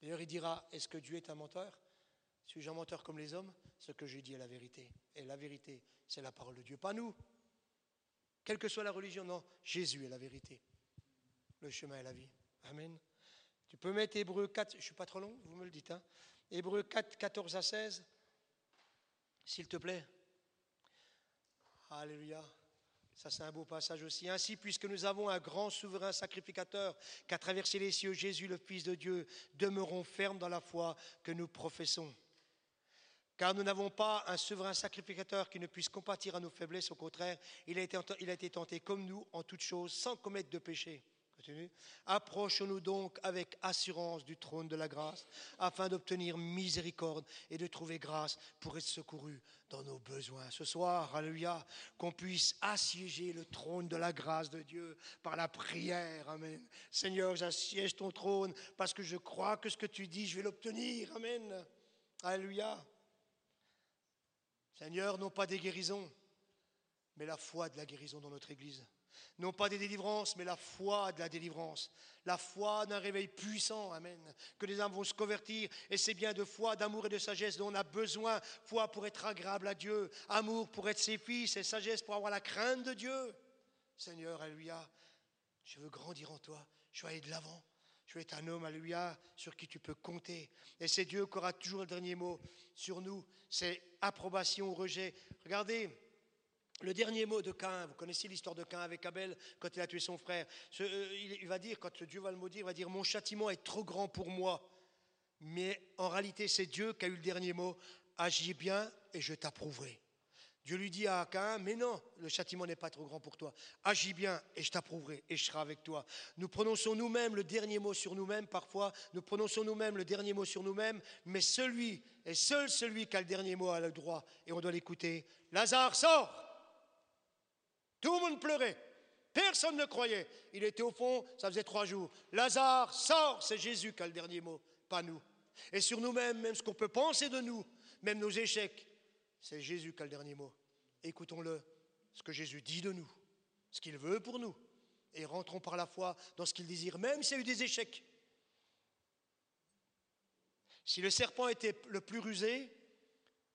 D'ailleurs, il dira, est-ce que Dieu est un menteur? Suis-je un menteur comme les hommes? Ce que je dis est la vérité. Et la vérité, c'est la parole de Dieu, pas nous. Quelle que soit la religion, non, Jésus est la vérité. Le chemin est la vie. Amen. Tu peux mettre Hébreu 4, je ne suis pas trop long, vous me le dites. Hein. Hébreu 4, 14 à 16, s'il te plaît. Alléluia. Ça, c'est un beau passage aussi. Ainsi, puisque nous avons un grand souverain sacrificateur qui a traversé les cieux, Jésus, le Fils de Dieu, demeurons fermes dans la foi que nous professons. Car nous n'avons pas un souverain sacrificateur qui ne puisse compatir à nos faiblesses. Au contraire, il a été, tenté comme nous en toutes choses, sans commettre de péché. Approchons-nous donc avec assurance du trône de la grâce, afin d'obtenir miséricorde et de trouver grâce pour être secouru dans nos besoins. Ce soir, alléluia, qu'on puisse assiéger le trône de la grâce de Dieu par la prière. Amen. Seigneur, j'assiège ton trône parce que je crois que ce que tu dis, je vais l'obtenir. Amen. Alléluia. Seigneur, non pas des guérisons, mais la foi de la guérison dans notre Église. Non pas des délivrances, mais la foi de la délivrance. La foi d'un réveil puissant, Amen. Que les âmes vont se convertir. Et c'est bien de foi, d'amour et de sagesse dont on a besoin. Foi pour être agréable à Dieu. Amour pour être ses fils. Et sagesse pour avoir la crainte de Dieu. Seigneur, Alléluia, je veux grandir en toi. Je veux aller de l'avant. Veux être un homme, Alléluia, sur qui tu peux compter. Et c'est Dieu qui aura toujours le dernier mot sur nous. C'est approbation ou rejet. Regardez, le dernier mot de Cain, vous connaissez l'histoire de Cain avec Abel quand il a tué son frère. Euh, il va dire, quand Dieu va le maudire, il va dire Mon châtiment est trop grand pour moi. Mais en réalité, c'est Dieu qui a eu le dernier mot Agis bien et je t'approuverai. Dieu lui dit à Cain, mais non, le châtiment n'est pas trop grand pour toi. Agis bien et je t'approuverai et je serai avec toi. Nous prononçons nous-mêmes le dernier mot sur nous-mêmes parfois, nous prononçons nous-mêmes le dernier mot sur nous-mêmes, mais celui, et seul celui qui a le dernier mot a le droit, et on doit l'écouter. Lazare, sort Tout le monde pleurait. Personne ne croyait. Il était au fond, ça faisait trois jours. Lazare, sort C'est Jésus qui a le dernier mot, pas nous. Et sur nous-mêmes, même ce qu'on peut penser de nous, même nos échecs, c'est Jésus qui a le dernier mot. Écoutons-le, ce que Jésus dit de nous, ce qu'il veut pour nous, et rentrons par la foi dans ce qu'il désire, même s'il y a eu des échecs. Si le serpent était le plus rusé,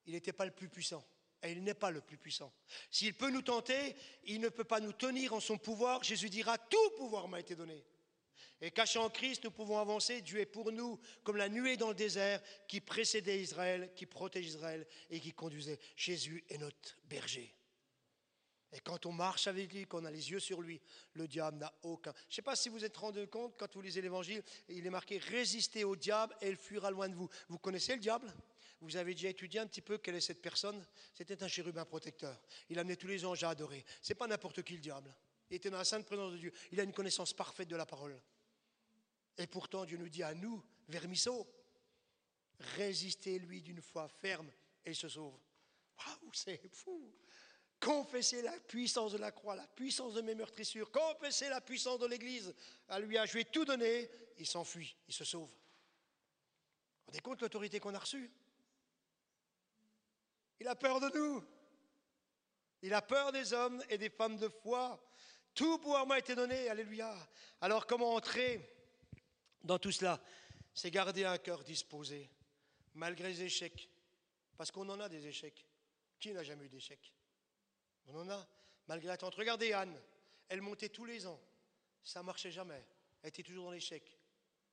il n'était pas le plus puissant. Et il n'est pas le plus puissant. S'il peut nous tenter, il ne peut pas nous tenir en son pouvoir. Jésus dira, tout pouvoir m'a été donné. Et cachant en Christ, nous pouvons avancer. Dieu est pour nous comme la nuée dans le désert qui précédait Israël, qui protège Israël et qui conduisait. Jésus est notre berger. Et quand on marche avec lui, qu'on a les yeux sur lui, le diable n'a aucun. Je ne sais pas si vous êtes rendu compte, quand vous lisez l'évangile, il est marqué Résistez au diable et il fuira loin de vous. Vous connaissez le diable? Vous avez déjà étudié un petit peu quelle est cette personne? C'était un chérubin protecteur. Il amenait tous les anges à adorer. C'est pas n'importe qui le diable. Il était dans la sainte présence de Dieu. Il a une connaissance parfaite de la parole. Et pourtant, Dieu nous dit à nous, vermisseaux, résistez-lui d'une foi ferme et il se sauve. Waouh, c'est fou! Confessez la puissance de la croix, la puissance de mes meurtrissures, confessez la puissance de l'Église. À lui, je lui ai tout donné, il s'enfuit, il se sauve. Vous rendez compte l'autorité qu'on a reçue Il a peur de nous. Il a peur des hommes et des femmes de foi. Tout pouvoir m'a été donné, alléluia. Alors comment entrer dans tout cela C'est garder un cœur disposé, malgré les échecs. Parce qu'on en a des échecs. Qui n'a jamais eu d'échecs? On en a, malgré l'attente. Regardez Anne, elle montait tous les ans. Ça ne marchait jamais. Elle était toujours dans l'échec.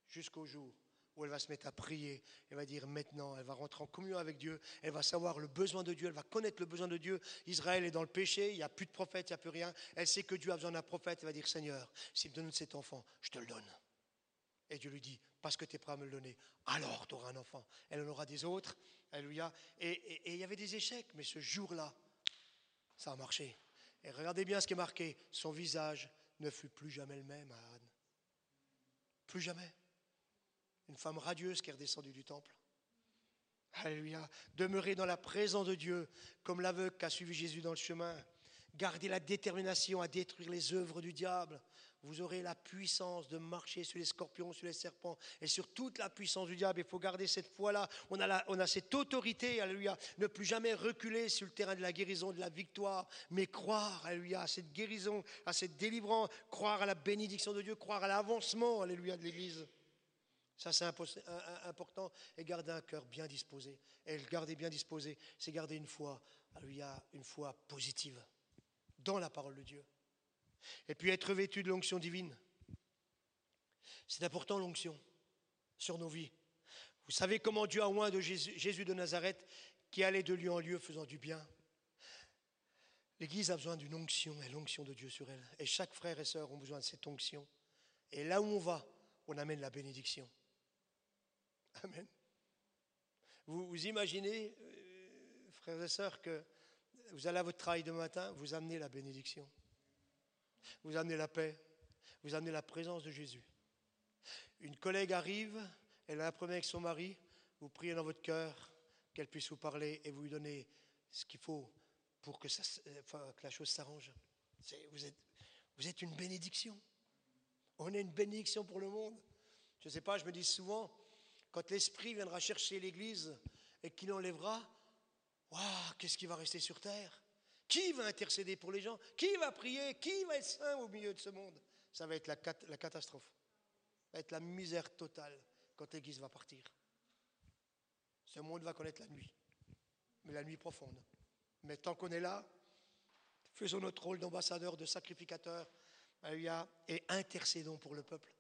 Jusqu'au jour où elle va se mettre à prier, elle va dire maintenant, elle va rentrer en communion avec Dieu, elle va savoir le besoin de Dieu, elle va connaître le besoin de Dieu. Israël est dans le péché, il n'y a plus de prophète, il n'y a plus rien. Elle sait que Dieu a besoin d'un prophète, elle va dire Seigneur, s'il me donne cet enfant, je te le donne. Et Dieu lui dit, parce que tu es prêt à me le donner, alors tu auras un enfant. Elle en aura des autres, alléluia. Et, il y avait des échecs, mais ce jour-là, ça a marché. Et regardez bien ce qui est marqué, son visage ne fut plus jamais le même à Anne. Plus jamais une femme radieuse qui est redescendue du temple. Alléluia. Demeurer dans la présence de Dieu, comme l'aveugle qui a suivi Jésus dans le chemin. Garder la détermination à détruire les œuvres du diable. Vous aurez la puissance de marcher sur les scorpions, sur les serpents et sur toute la puissance du diable. Il faut garder cette foi-là. On, a on a cette autorité, alléluia. Ne plus jamais reculer sur le terrain de la guérison, de la victoire, mais croire, alléluia, à cette guérison, à cette délivrance, croire à la bénédiction de Dieu, croire à l'avancement, alléluia, de l'Église. Ça, c'est important. Et garder un cœur bien disposé. Et le garder bien disposé, c'est garder une foi, une foi positive dans la parole de Dieu. Et puis être vêtu de l'onction divine. C'est important l'onction sur nos vies. Vous savez comment Dieu a oint de Jésus, de Nazareth qui allait de lieu en lieu faisant du bien. L'Église a besoin d'une onction et l'onction de Dieu sur elle. Et chaque frère et sœur ont besoin de cette onction. Et là où on va, on amène la bénédiction. Amen. Vous, vous imaginez, euh, frères et sœurs, que vous allez à votre travail de matin, vous amenez la bénédiction. Vous amenez la paix. Vous amenez la présence de Jésus. Une collègue arrive, elle a un problème avec son mari, vous priez dans votre cœur qu'elle puisse vous parler et vous lui donnez ce qu'il faut pour que, que la chose s'arrange. Vous êtes, une bénédiction. On est une bénédiction pour le monde. Je ne sais pas, je me dis souvent, quand l'Esprit viendra chercher l'Église et qu'il enlèvera, qu'est-ce qui va rester sur terre? Qui va intercéder pour les gens? Qui va prier? Qui va être saint au milieu de ce monde? Ça va être la, catastrophe. Ça va être la misère totale quand l'Église va partir. Ce monde va connaître la nuit, mais la nuit profonde. Mais tant qu'on est là, faisons notre rôle d'ambassadeur, de sacrificateur, et intercédons pour le peuple.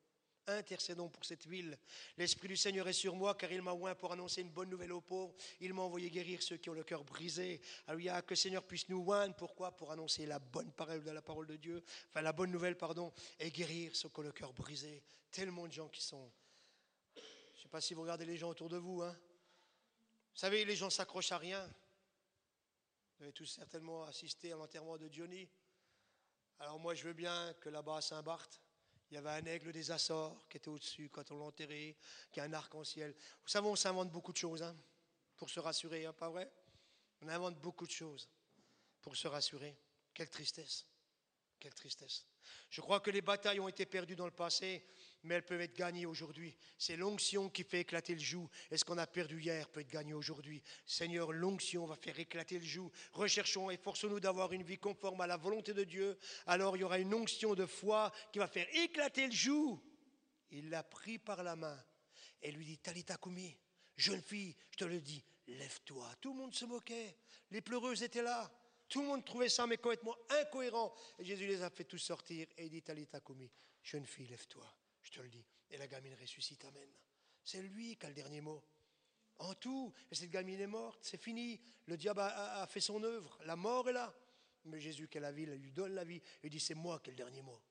Intercédons pour cette ville. L'Esprit du Seigneur est sur moi car il m'a oint pour annoncer une bonne nouvelle aux pauvres. Il m'a envoyé guérir ceux qui ont le cœur brisé. Alléluia, que le Seigneur puisse nous oindre. Pourquoi? Pour annoncer la bonne parole de la parole de Dieu, enfin la bonne nouvelle, pardon, et guérir ceux qui ont le cœur brisé. Tellement de gens qui sont. Je ne sais pas si vous regardez les gens autour de vous. Hein. Vous savez, les gens s'accrochent à rien. Vous avez tous certainement assisté à l'enterrement de Johnny. Alors moi, je veux bien que là-bas à Saint-Barth, il y avait un aigle des Açores qui était au-dessus quand on l'enterrait, qui a un arc-en-ciel. Vous savez, on s'invente beaucoup de choses hein, pour se rassurer, hein, pas vrai? On invente beaucoup de choses pour se rassurer. Quelle tristesse. Quelle tristesse. Je crois que les batailles ont été perdues dans le passé mais elles peuvent être gagnées aujourd'hui. C'est l'onction qui fait éclater le joug. Et ce qu'on a perdu hier peut être gagné aujourd'hui. Seigneur, l'onction va faire éclater le joug. Recherchons et forçons-nous d'avoir une vie conforme à la volonté de Dieu. Alors il y aura une onction de foi qui va faire éclater le joug. Il l'a pris par la main et lui dit Talita Kumi, jeune fille, je te le dis, lève-toi. Tout le monde se moquait. Les pleureuses étaient là. Tout le monde trouvait ça mais complètement incohérent. Et Jésus les a fait tous sortir et il dit Talita Kumi, jeune fille, lève-toi. Je te le dis. Et la gamine ressuscite, Amen. C'est lui qui a le dernier mot. En tout, et cette gamine est morte, c'est fini. Le diable a, fait son œuvre. La mort est là. Mais Jésus qui a la vie, lui donne la vie. Il dit, c'est moi qui ai le dernier mot.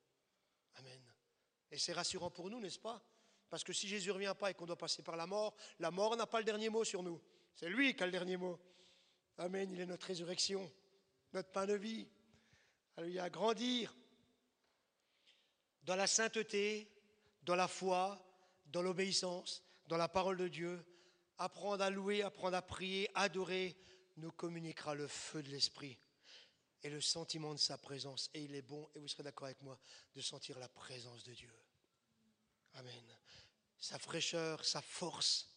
Amen. Et c'est rassurant pour nous, n'est-ce pas? Parce que si Jésus ne revient pas et qu'on doit passer par la mort, la mort n'a pas le dernier mot sur nous. C'est lui qui a le dernier mot. Amen. Il est notre résurrection, notre pain de vie. à grandir dans la sainteté, dans la foi, dans l'obéissance, dans la parole de Dieu, apprendre à louer, apprendre à prier, adorer, nous communiquera le feu de l'Esprit et le sentiment de sa présence. Et il est bon, et vous serez d'accord avec moi, de sentir la présence de Dieu. Amen. Sa fraîcheur, sa force,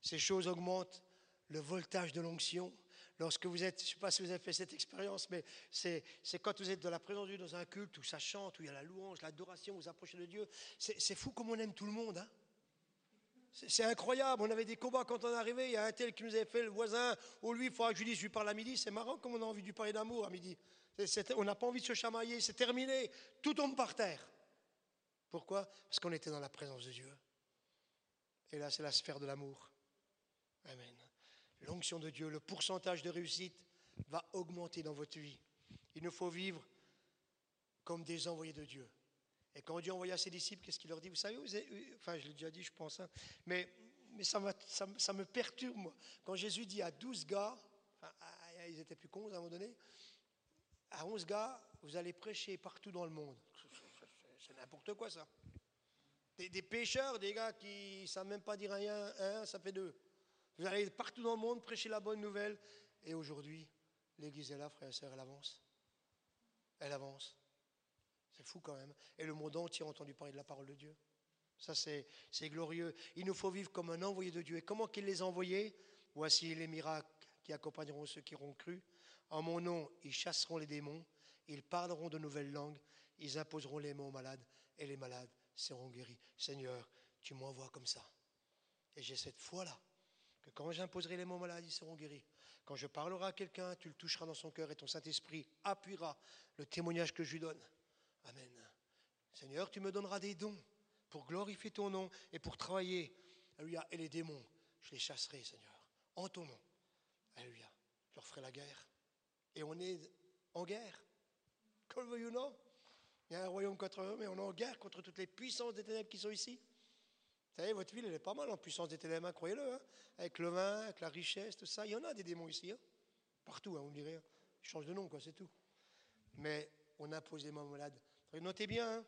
ces choses augmentent le voltage de l'onction, lorsque vous êtes, je ne sais pas si vous avez fait cette expérience, mais c'est quand vous êtes dans la présence de Dieu, dans un culte où ça chante, où il y a la louange, l'adoration, vous approchez de Dieu. C'est fou comme on aime tout le monde. Hein. c'est incroyable. On avait des combats quand on est arrivé. Il y a un tel qui nous avait fait le voisin. Ou lui, il faudra que je lui dise, je lui parle à midi. C'est marrant comme on a envie de lui parler d'amour à midi. on n'a pas envie de se chamailler. C'est terminé. Tout tombe par terre. Pourquoi? Parce qu'on était dans la présence de Dieu. Et là, c'est la sphère de l'amour. Amen l'onction de Dieu, le pourcentage de réussite va augmenter dans votre vie. Il nous faut vivre comme des envoyés de Dieu. Et quand Dieu envoya ses disciples, qu'est-ce qu'il leur dit? Vous savez, enfin je l'ai déjà dit, je pense, hein, mais, ça, me perturbe, moi. Quand Jésus dit à 12 gars, ils étaient plus cons à un moment donné, à 11 gars, vous allez prêcher partout dans le monde. C'est n'importe quoi ça. Des, des, pêcheurs, des gars qui ne savent même pas dire rien, un, ça fait deux. Vous allez partout dans le monde prêcher la bonne nouvelle. Et aujourd'hui, l'Église est là, frères et sœurs, elle avance. Elle avance. C'est fou quand même. Et le monde entier a entendu parler de la parole de Dieu. Ça, c'est glorieux. Il nous faut vivre comme un envoyé de Dieu. Et comment qu'il les a envoyés Voici les miracles qui accompagneront ceux qui auront cru. En mon nom, ils chasseront les démons, ils parleront de nouvelles langues, ils imposeront les mains aux malades, et les malades seront guéris. Seigneur, tu m'envoies comme ça. Et j'ai cette foi-là que quand j'imposerai les mots malades, ils seront guéris. Quand je parlerai à quelqu'un, tu le toucheras dans son cœur et ton Saint-Esprit appuiera le témoignage que je lui donne. Amen. Seigneur, tu me donneras des dons pour glorifier ton nom et pour travailler. Alléluia. Et les démons, je les chasserai, Seigneur, en ton nom. Alléluia. Je leur ferai la guerre. Et on est en guerre. Comme vous non? Il y a un royaume contre eux, mais on est en guerre contre toutes les puissances des ténèbres qui sont ici. Vous savez, votre ville, elle est pas mal en puissance des ténèbres, croyez-le. Hein. avec le vin, avec la richesse, tout ça. Il y en a des démons ici. Hein. Partout, hein, vous me direz. Ils changent de nom, quoi, c'est tout. Mais on impose les mains malades. Notez bien.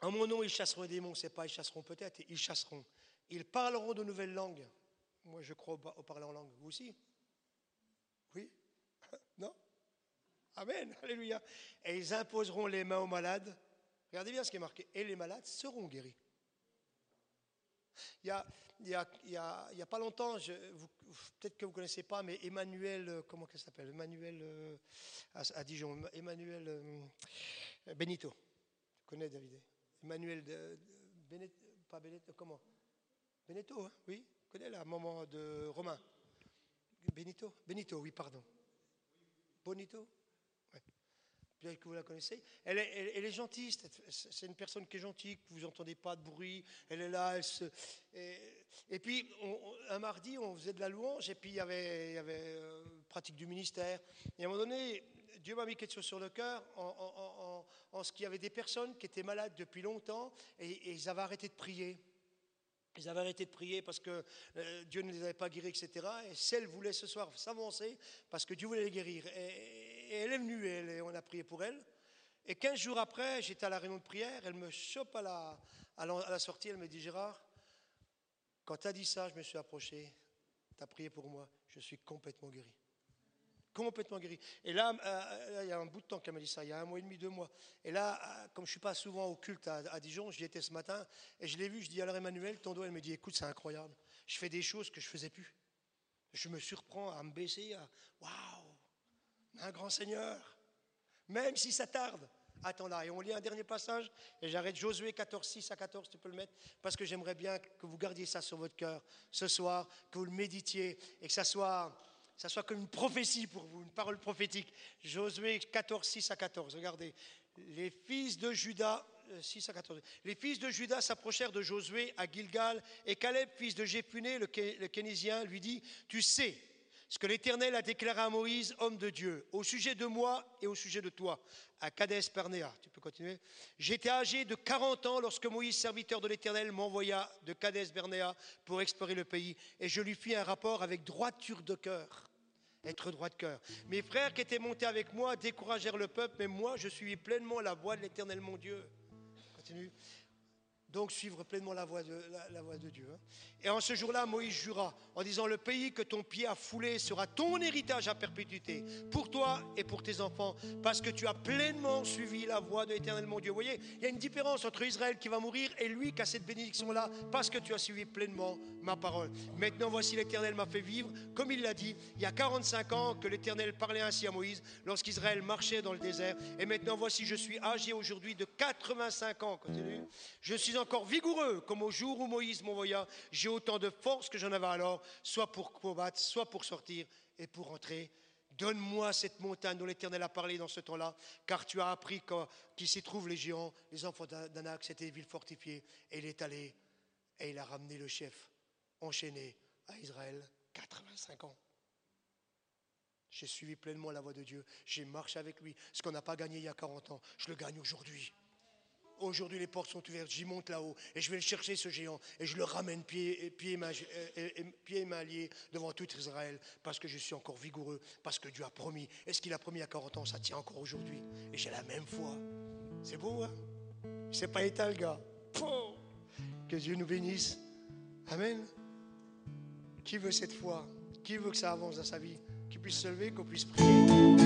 En mon nom, ils chasseront les démons. C'est pas ils chasseront peut-être, ils chasseront. Ils parleront de nouvelles langues. Moi, je crois au parler en langue. Vous aussi? Oui? Non? Amen. Alléluia. Et ils imposeront les mains aux malades Regardez bien ce qui est marqué. Et les malades seront guéris. Il y a, pas longtemps, peut-être que vous ne connaissez pas, mais Emmanuel, euh, comment ça s'appelle? Emmanuel euh, à, Dijon, Emmanuel euh, Benito. Tu connais David? Emmanuel de, pas Benito, comment? Benito, hein, oui, tu connais la maman de Romain? Benito? Benito, oui, pardon. Bonito? Que vous la connaissez. Elle est, gentille, c'est une personne qui est gentille, que vous n'entendez pas de bruit. Elle est là, elle se. Et, puis, un mardi, on faisait de la louange, et puis il y avait, euh, pratique du ministère. Et à un moment donné, Dieu m'a mis quelque chose sur le cœur en, ce qu'il y avait des personnes qui étaient malades depuis longtemps, et, ils avaient arrêté de prier. Ils avaient arrêté de prier parce que euh, Dieu ne les avait pas guéris, etc. Et celle voulait ce soir s'avancer parce que Dieu voulait les guérir. Et, et elle est venue, et on a prié pour elle. Et 15 jours après, j'étais à la réunion de prière, elle me chope à la, sortie, elle me dit Gérard, quand tu as dit ça, je me suis approché, tu as prié pour moi, je suis complètement guéri. Complètement guéri. Et là, euh, il y a un bout de temps qu'elle m'a dit ça, il y a un mois et demi, deux mois. Et là, euh, comme je ne suis pas souvent au culte à, à Dijon, j'y étais ce matin, et je l'ai vu, je dis alors Emmanuel, ton doigt, elle me dit écoute, c'est incroyable, je fais des choses que je ne faisais plus. Je me surprends à me baisser, à waouh un grand Seigneur, même si ça tarde. Attends là, et on lit un dernier passage, et j'arrête Josué 14, 6 à 14, tu peux le mettre, parce que j'aimerais bien que vous gardiez ça sur votre cœur ce soir, que vous le méditiez, et que ça soit, ça soit comme une prophétie pour vous, une parole prophétique. Josué 14, 6 à 14, regardez. Les fils de Judas, 6 euh, à 14, les fils de Judas s'approchèrent de Josué à Gilgal, et Caleb, fils de Jéphuné, le Kénésien, lui dit, tu sais, ce que l'Éternel a déclaré à Moïse, homme de Dieu, au sujet de moi et au sujet de toi, à Kadès Pernéa. Tu peux continuer J'étais âgé de 40 ans lorsque Moïse, serviteur de l'Éternel, m'envoya de Kadès Pernéa pour explorer le pays, et je lui fis un rapport avec droiture de cœur. Être droit de cœur. Mes frères qui étaient montés avec moi découragèrent le peuple, mais moi je suivis pleinement la voie de l'Éternel mon Dieu. Continue. Donc suivre pleinement la voie de, la, voie de Dieu. Hein. Et en ce jour-là, Moïse jura en disant, le pays que ton pied a foulé sera ton héritage à perpétuité, pour toi et pour tes enfants, parce que tu as pleinement suivi la voie de l'éternel mon Dieu. Vous voyez, il y a une différence entre Israël qui va mourir et lui qui a cette bénédiction-là, parce que tu as suivi pleinement ma parole. Maintenant, voici l'éternel m'a fait vivre, comme il l'a dit, il y a 45 ans que l'éternel parlait ainsi à Moïse, lorsqu'Israël marchait dans le désert. Et maintenant, voici, je suis âgé aujourd'hui de 85 ans. Je suis encore vigoureux comme au jour où Moïse m'envoya. J'ai autant de force que j'en avais alors, soit pour combattre, soit pour sortir et pour entrer. Donne-moi cette montagne dont l'Éternel a parlé dans ce temps-là, car tu as appris qu'il s'y trouvent les géants, les enfants d'Anak, c'était des villes fortifiées. Et il est allé et il a ramené le chef enchaîné à Israël 85 ans. J'ai suivi pleinement la voie de Dieu. J'ai marché avec lui. Ce qu'on n'a pas gagné il y a 40 ans, je le gagne aujourd'hui. Aujourd'hui, les portes sont ouvertes. J'y monte là-haut et je vais chercher, ce géant, et je le ramène pied, pied, et main, pied et main liés devant tout Israël parce que je suis encore vigoureux, parce que Dieu a promis. Et ce qu'il a promis a 40 ans, ça tient encore aujourd'hui. Et j'ai la même foi. C'est beau, hein? C'est pas étal, gars. Que Dieu nous bénisse. Amen. Qui veut cette foi? Qui veut que ça avance dans sa vie? Qu'il puisse se lever, qu'on puisse prier?